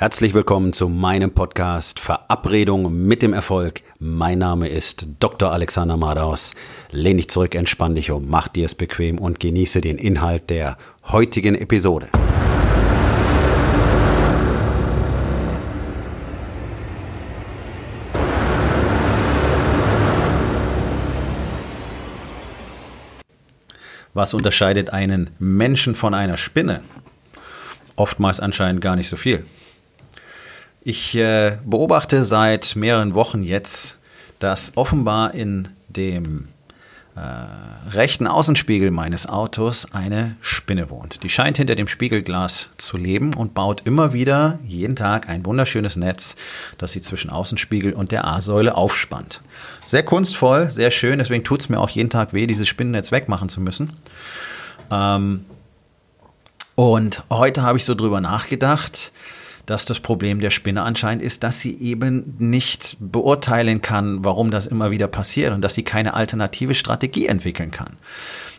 Herzlich willkommen zu meinem Podcast Verabredung mit dem Erfolg. Mein Name ist Dr. Alexander Madaus. Lehn dich zurück, entspann dich um, mach dir es bequem und genieße den Inhalt der heutigen Episode. Was unterscheidet einen Menschen von einer Spinne? Oftmals anscheinend gar nicht so viel. Ich äh, beobachte seit mehreren Wochen jetzt, dass offenbar in dem äh, rechten Außenspiegel meines Autos eine Spinne wohnt. Die scheint hinter dem Spiegelglas zu leben und baut immer wieder jeden Tag ein wunderschönes Netz, das sie zwischen Außenspiegel und der A-Säule aufspannt. Sehr kunstvoll, sehr schön, deswegen tut es mir auch jeden Tag weh, dieses Spinnennetz wegmachen zu müssen. Ähm, und heute habe ich so drüber nachgedacht, dass das Problem der Spinne anscheinend ist, dass sie eben nicht beurteilen kann, warum das immer wieder passiert und dass sie keine alternative Strategie entwickeln kann.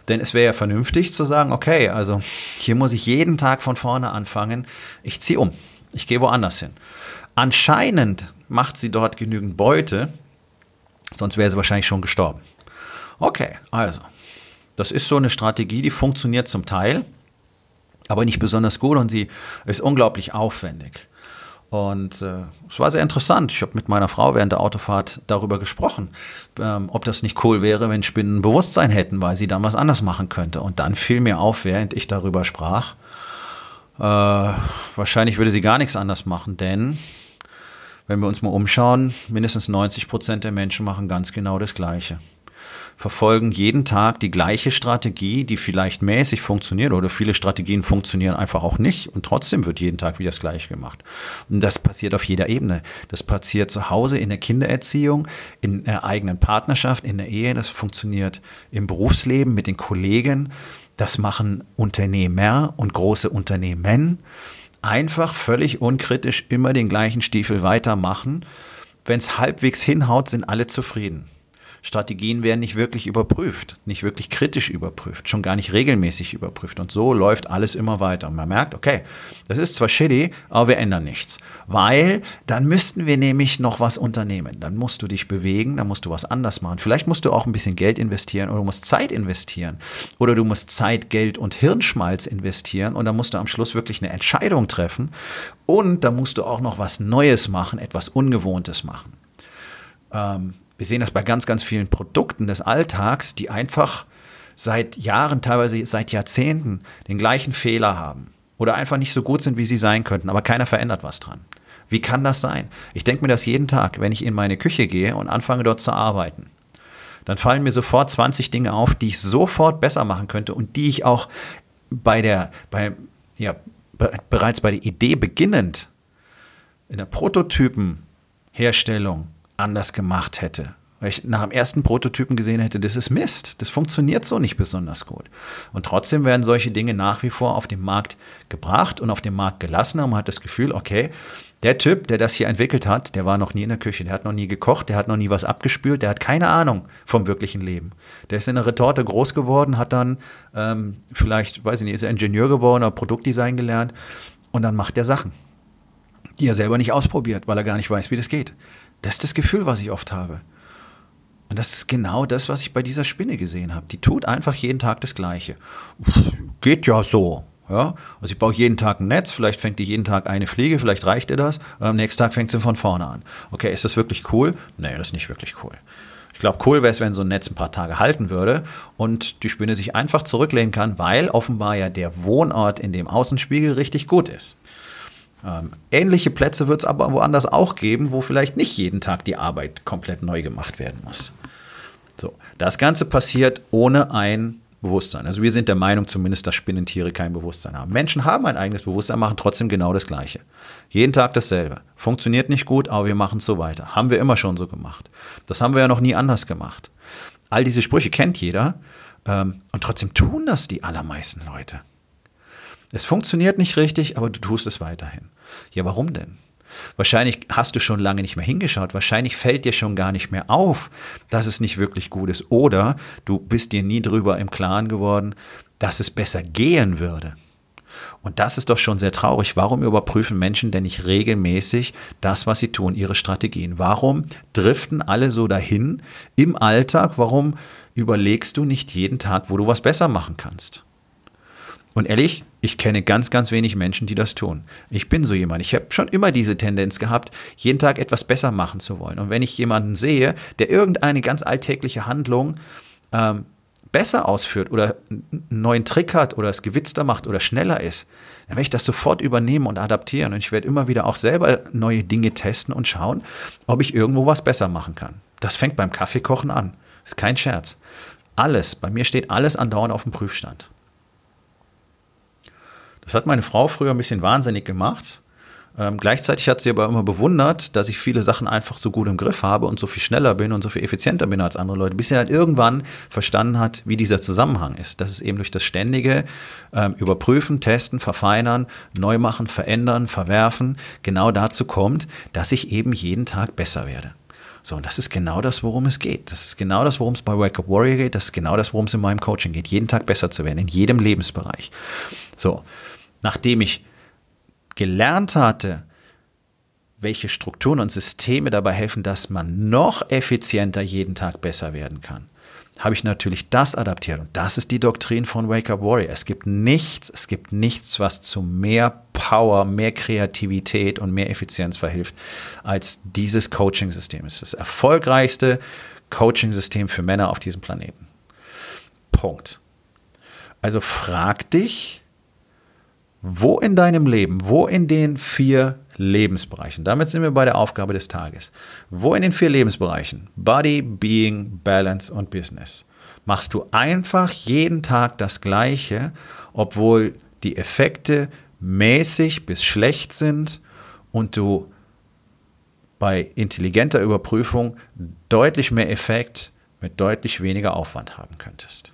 Denn es wäre ja vernünftig zu sagen, okay, also hier muss ich jeden Tag von vorne anfangen, ich ziehe um, ich gehe woanders hin. Anscheinend macht sie dort genügend Beute, sonst wäre sie wahrscheinlich schon gestorben. Okay, also, das ist so eine Strategie, die funktioniert zum Teil aber nicht besonders gut und sie ist unglaublich aufwendig. Und äh, es war sehr interessant. Ich habe mit meiner Frau während der Autofahrt darüber gesprochen, ähm, ob das nicht cool wäre, wenn Spinnen Bewusstsein hätten, weil sie dann was anders machen könnte. Und dann fiel mir auf, während ich darüber sprach, äh, wahrscheinlich würde sie gar nichts anders machen, denn wenn wir uns mal umschauen, mindestens 90 Prozent der Menschen machen ganz genau das Gleiche verfolgen jeden Tag die gleiche Strategie, die vielleicht mäßig funktioniert oder viele Strategien funktionieren einfach auch nicht und trotzdem wird jeden Tag wieder das gleiche gemacht. Und das passiert auf jeder Ebene. Das passiert zu Hause in der Kindererziehung, in der eigenen Partnerschaft, in der Ehe, das funktioniert im Berufsleben mit den Kollegen, das machen Unternehmer und große Unternehmen. Einfach völlig unkritisch immer den gleichen Stiefel weitermachen. Wenn es halbwegs hinhaut, sind alle zufrieden. Strategien werden nicht wirklich überprüft, nicht wirklich kritisch überprüft, schon gar nicht regelmäßig überprüft. Und so läuft alles immer weiter. Und man merkt, okay, das ist zwar shitty, aber wir ändern nichts. Weil dann müssten wir nämlich noch was unternehmen. Dann musst du dich bewegen, dann musst du was anders machen. Vielleicht musst du auch ein bisschen Geld investieren oder du musst Zeit investieren. Oder du musst Zeit, Geld und Hirnschmalz investieren. Und dann musst du am Schluss wirklich eine Entscheidung treffen. Und dann musst du auch noch was Neues machen, etwas Ungewohntes machen. Ähm, wir sehen das bei ganz, ganz vielen Produkten des Alltags, die einfach seit Jahren, teilweise seit Jahrzehnten den gleichen Fehler haben oder einfach nicht so gut sind, wie sie sein könnten, aber keiner verändert was dran. Wie kann das sein? Ich denke mir das jeden Tag, wenn ich in meine Küche gehe und anfange dort zu arbeiten. Dann fallen mir sofort 20 Dinge auf, die ich sofort besser machen könnte und die ich auch bei der, bei, ja, bereits bei der Idee beginnend in der Prototypenherstellung anders gemacht hätte. Weil ich nach dem ersten Prototypen gesehen hätte, das ist Mist. Das funktioniert so nicht besonders gut. Und trotzdem werden solche Dinge nach wie vor auf den Markt gebracht und auf den Markt gelassen. Und man hat das Gefühl, okay, der Typ, der das hier entwickelt hat, der war noch nie in der Küche, der hat noch nie gekocht, der hat noch nie was abgespült, der hat keine Ahnung vom wirklichen Leben. Der ist in der Retorte groß geworden, hat dann ähm, vielleicht, weiß ich nicht, ist er Ingenieur geworden oder Produktdesign gelernt und dann macht er Sachen, die er selber nicht ausprobiert, weil er gar nicht weiß, wie das geht. Das ist das Gefühl, was ich oft habe. Und das ist genau das, was ich bei dieser Spinne gesehen habe. Die tut einfach jeden Tag das Gleiche. Geht ja so. Ja, also ich baue jeden Tag ein Netz, vielleicht fängt die jeden Tag eine Fliege, vielleicht reicht ihr das, und am nächsten Tag fängt sie von vorne an. Okay, ist das wirklich cool? Nee, das ist nicht wirklich cool. Ich glaube, cool wäre es, wenn so ein Netz ein paar Tage halten würde und die Spinne sich einfach zurücklehnen kann, weil offenbar ja der Wohnort in dem Außenspiegel richtig gut ist. Ähm, ähnliche Plätze wird es aber woanders auch geben, wo vielleicht nicht jeden Tag die Arbeit komplett neu gemacht werden muss. So, das Ganze passiert ohne ein Bewusstsein. Also wir sind der Meinung zumindest, dass Spinnentiere kein Bewusstsein haben. Menschen haben ein eigenes Bewusstsein, machen trotzdem genau das Gleiche. Jeden Tag dasselbe. Funktioniert nicht gut, aber wir machen es so weiter. Haben wir immer schon so gemacht. Das haben wir ja noch nie anders gemacht. All diese Sprüche kennt jeder ähm, und trotzdem tun das die allermeisten Leute. Es funktioniert nicht richtig, aber du tust es weiterhin. Ja, warum denn? Wahrscheinlich hast du schon lange nicht mehr hingeschaut. Wahrscheinlich fällt dir schon gar nicht mehr auf, dass es nicht wirklich gut ist. Oder du bist dir nie drüber im Klaren geworden, dass es besser gehen würde. Und das ist doch schon sehr traurig. Warum überprüfen Menschen denn nicht regelmäßig das, was sie tun, ihre Strategien? Warum driften alle so dahin im Alltag? Warum überlegst du nicht jeden Tag, wo du was besser machen kannst? Und ehrlich, ich kenne ganz, ganz wenig Menschen, die das tun. Ich bin so jemand. Ich habe schon immer diese Tendenz gehabt, jeden Tag etwas besser machen zu wollen. Und wenn ich jemanden sehe, der irgendeine ganz alltägliche Handlung ähm, besser ausführt oder einen neuen Trick hat oder es gewitzter macht oder schneller ist, dann werde ich das sofort übernehmen und adaptieren. Und ich werde immer wieder auch selber neue Dinge testen und schauen, ob ich irgendwo was besser machen kann. Das fängt beim Kaffeekochen an. Ist kein Scherz. Alles, bei mir steht alles andauernd auf dem Prüfstand. Das hat meine Frau früher ein bisschen wahnsinnig gemacht. Ähm, gleichzeitig hat sie aber immer bewundert, dass ich viele Sachen einfach so gut im Griff habe und so viel schneller bin und so viel effizienter bin als andere Leute, bis sie halt irgendwann verstanden hat, wie dieser Zusammenhang ist. Dass es eben durch das ständige ähm, Überprüfen, Testen, Verfeinern, neu machen, verändern, verwerfen, genau dazu kommt, dass ich eben jeden Tag besser werde. So, und das ist genau das, worum es geht. Das ist genau das, worum es bei Wake Up Warrior geht. Das ist genau das, worum es in meinem Coaching geht. Jeden Tag besser zu werden, in jedem Lebensbereich. So, nachdem ich gelernt hatte, welche Strukturen und Systeme dabei helfen, dass man noch effizienter jeden Tag besser werden kann, habe ich natürlich das adaptiert. Und das ist die Doktrin von Wake Up Warrior. Es gibt nichts, es gibt nichts, was zu mehr Power, mehr Kreativität und mehr Effizienz verhilft, als dieses Coaching-System. Es ist das erfolgreichste Coaching-System für Männer auf diesem Planeten. Punkt. Also frag dich, wo in deinem Leben, wo in den vier Lebensbereichen, damit sind wir bei der Aufgabe des Tages, wo in den vier Lebensbereichen, Body, Being, Balance und Business, machst du einfach jeden Tag das Gleiche, obwohl die Effekte mäßig bis schlecht sind und du bei intelligenter Überprüfung deutlich mehr Effekt mit deutlich weniger Aufwand haben könntest.